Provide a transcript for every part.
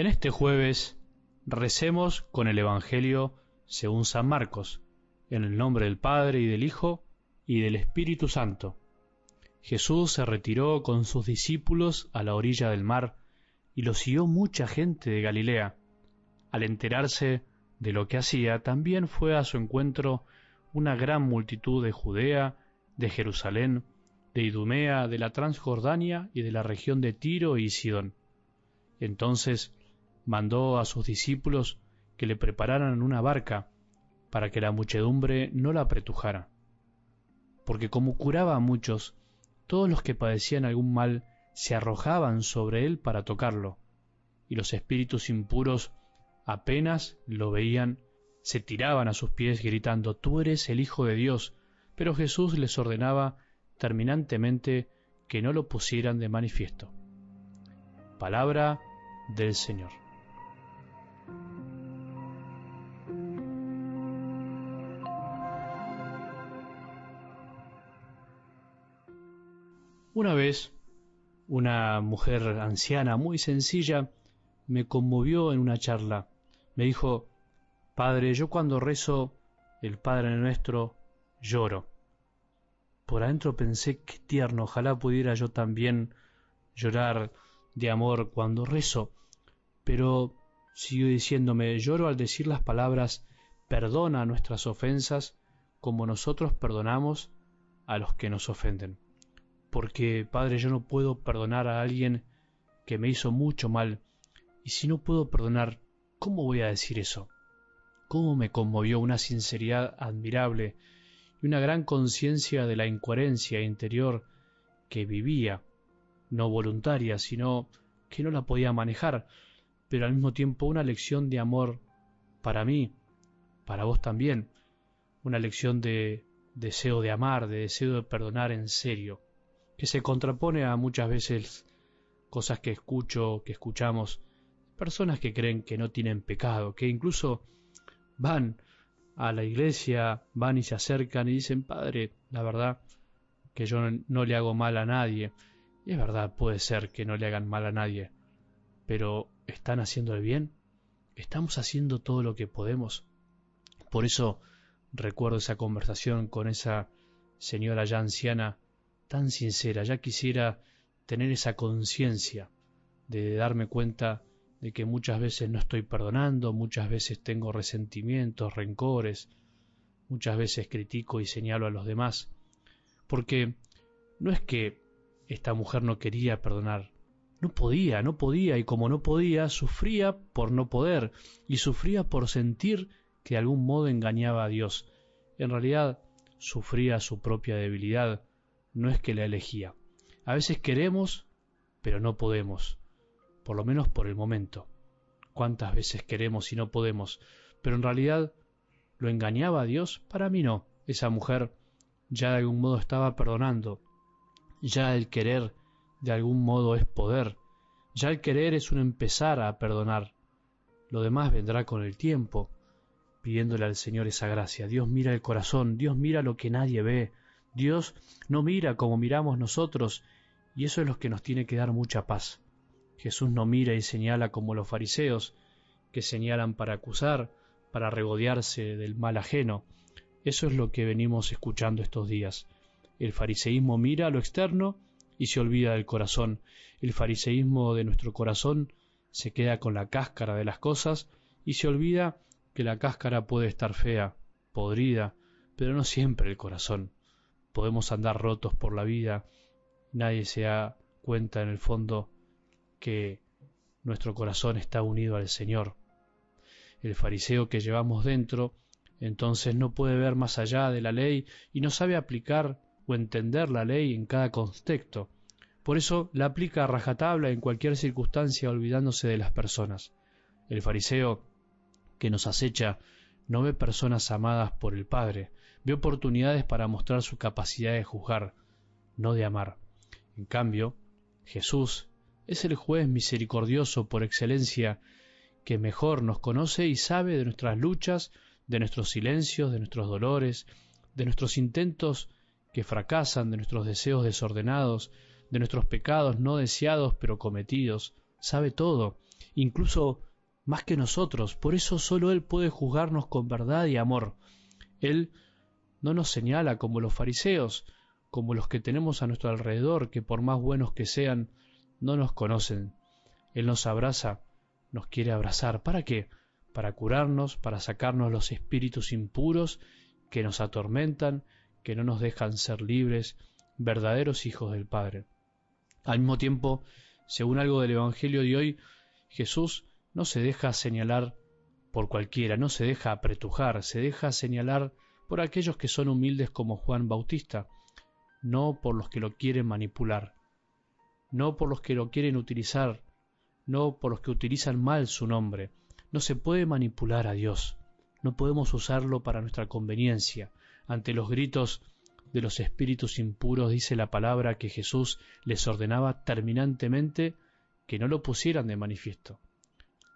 En este jueves recemos con el Evangelio según San Marcos, en el nombre del Padre y del Hijo y del Espíritu Santo. Jesús se retiró con sus discípulos a la orilla del mar y lo siguió mucha gente de Galilea. Al enterarse de lo que hacía, también fue a su encuentro una gran multitud de Judea, de Jerusalén, de Idumea, de la Transjordania y de la región de Tiro y Sidón. Entonces mandó a sus discípulos que le prepararan una barca para que la muchedumbre no la apretujara. Porque como curaba a muchos, todos los que padecían algún mal se arrojaban sobre él para tocarlo, y los espíritus impuros apenas lo veían, se tiraban a sus pies gritando, Tú eres el Hijo de Dios, pero Jesús les ordenaba terminantemente que no lo pusieran de manifiesto. Palabra del Señor. Una vez, una mujer anciana muy sencilla me conmovió en una charla. Me dijo, Padre, yo cuando rezo el Padre nuestro lloro. Por adentro pensé, qué tierno, ojalá pudiera yo también llorar de amor cuando rezo. Pero siguió diciéndome, lloro al decir las palabras, perdona nuestras ofensas como nosotros perdonamos a los que nos ofenden porque, Padre, yo no puedo perdonar a alguien que me hizo mucho mal, y si no puedo perdonar, ¿cómo voy a decir eso? ¿Cómo me conmovió una sinceridad admirable y una gran conciencia de la incoherencia interior que vivía, no voluntaria, sino que no la podía manejar, pero al mismo tiempo una lección de amor para mí, para vos también, una lección de deseo de amar, de deseo de perdonar en serio que se contrapone a muchas veces cosas que escucho, que escuchamos, personas que creen que no tienen pecado, que incluso van a la iglesia, van y se acercan y dicen, Padre, la verdad que yo no le hago mal a nadie. Y es verdad, puede ser que no le hagan mal a nadie, pero ¿están haciendo el bien? ¿Estamos haciendo todo lo que podemos? Por eso recuerdo esa conversación con esa señora ya anciana tan sincera, ya quisiera tener esa conciencia de darme cuenta de que muchas veces no estoy perdonando, muchas veces tengo resentimientos, rencores, muchas veces critico y señalo a los demás, porque no es que esta mujer no quería perdonar, no podía, no podía, y como no podía, sufría por no poder, y sufría por sentir que de algún modo engañaba a Dios. En realidad, sufría su propia debilidad, no es que la elegía. A veces queremos, pero no podemos, por lo menos por el momento. ¿Cuántas veces queremos y no podemos? Pero en realidad, ¿lo engañaba a Dios? Para mí no. Esa mujer ya de algún modo estaba perdonando. Ya el querer de algún modo es poder. Ya el querer es un empezar a perdonar. Lo demás vendrá con el tiempo, pidiéndole al Señor esa gracia. Dios mira el corazón, Dios mira lo que nadie ve, Dios no mira como miramos nosotros y eso es lo que nos tiene que dar mucha paz. Jesús no mira y señala como los fariseos, que señalan para acusar, para regodearse del mal ajeno. Eso es lo que venimos escuchando estos días. El fariseísmo mira lo externo y se olvida del corazón. El fariseísmo de nuestro corazón se queda con la cáscara de las cosas y se olvida que la cáscara puede estar fea, podrida, pero no siempre el corazón podemos andar rotos por la vida, nadie se da cuenta en el fondo que nuestro corazón está unido al Señor. El fariseo que llevamos dentro entonces no puede ver más allá de la ley y no sabe aplicar o entender la ley en cada contexto. Por eso la aplica a rajatabla en cualquier circunstancia olvidándose de las personas. El fariseo que nos acecha no ve personas amadas por el Padre, ve oportunidades para mostrar su capacidad de juzgar, no de amar. En cambio, Jesús es el juez misericordioso por excelencia que mejor nos conoce y sabe de nuestras luchas, de nuestros silencios, de nuestros dolores, de nuestros intentos que fracasan, de nuestros deseos desordenados, de nuestros pecados no deseados pero cometidos, sabe todo, incluso más que nosotros. Por eso solo Él puede juzgarnos con verdad y amor. Él no nos señala como los fariseos, como los que tenemos a nuestro alrededor, que por más buenos que sean, no nos conocen. Él nos abraza, nos quiere abrazar. ¿Para qué? Para curarnos, para sacarnos los espíritus impuros que nos atormentan, que no nos dejan ser libres, verdaderos hijos del Padre. Al mismo tiempo, según algo del Evangelio de hoy, Jesús no se deja señalar por cualquiera, no se deja apretujar, se deja señalar por aquellos que son humildes como Juan Bautista, no por los que lo quieren manipular, no por los que lo quieren utilizar, no por los que utilizan mal su nombre. No se puede manipular a Dios, no podemos usarlo para nuestra conveniencia. Ante los gritos de los espíritus impuros dice la palabra que Jesús les ordenaba terminantemente que no lo pusieran de manifiesto.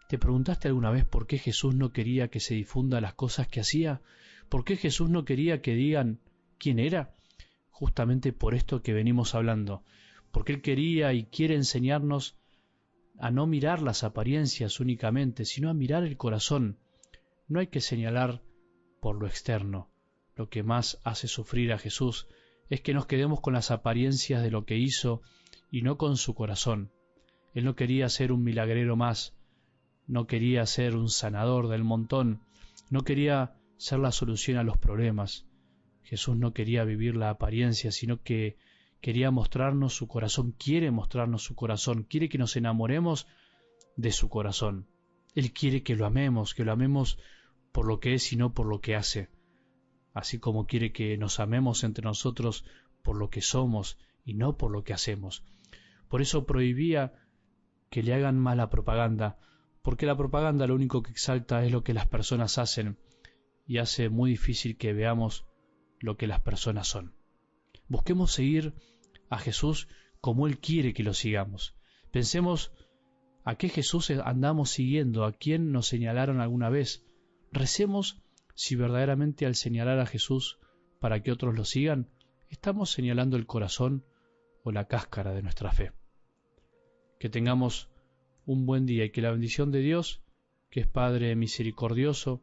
¿Te preguntaste alguna vez por qué Jesús no quería que se difunda las cosas que hacía? ¿Por qué Jesús no quería que digan quién era? Justamente por esto que venimos hablando, porque Él quería y quiere enseñarnos a no mirar las apariencias únicamente, sino a mirar el corazón. No hay que señalar por lo externo. Lo que más hace sufrir a Jesús es que nos quedemos con las apariencias de lo que hizo y no con su corazón. Él no quería ser un milagrero más, no quería ser un sanador del montón, no quería ser la solución a los problemas. Jesús no quería vivir la apariencia, sino que quería mostrarnos su corazón, quiere mostrarnos su corazón, quiere que nos enamoremos de su corazón. Él quiere que lo amemos, que lo amemos por lo que es y no por lo que hace, así como quiere que nos amemos entre nosotros por lo que somos y no por lo que hacemos. Por eso prohibía que le hagan mala propaganda, porque la propaganda lo único que exalta es lo que las personas hacen y hace muy difícil que veamos lo que las personas son. Busquemos seguir a Jesús como Él quiere que lo sigamos. Pensemos a qué Jesús andamos siguiendo, a quién nos señalaron alguna vez. Recemos si verdaderamente al señalar a Jesús para que otros lo sigan, estamos señalando el corazón o la cáscara de nuestra fe. Que tengamos un buen día y que la bendición de Dios, que es Padre misericordioso,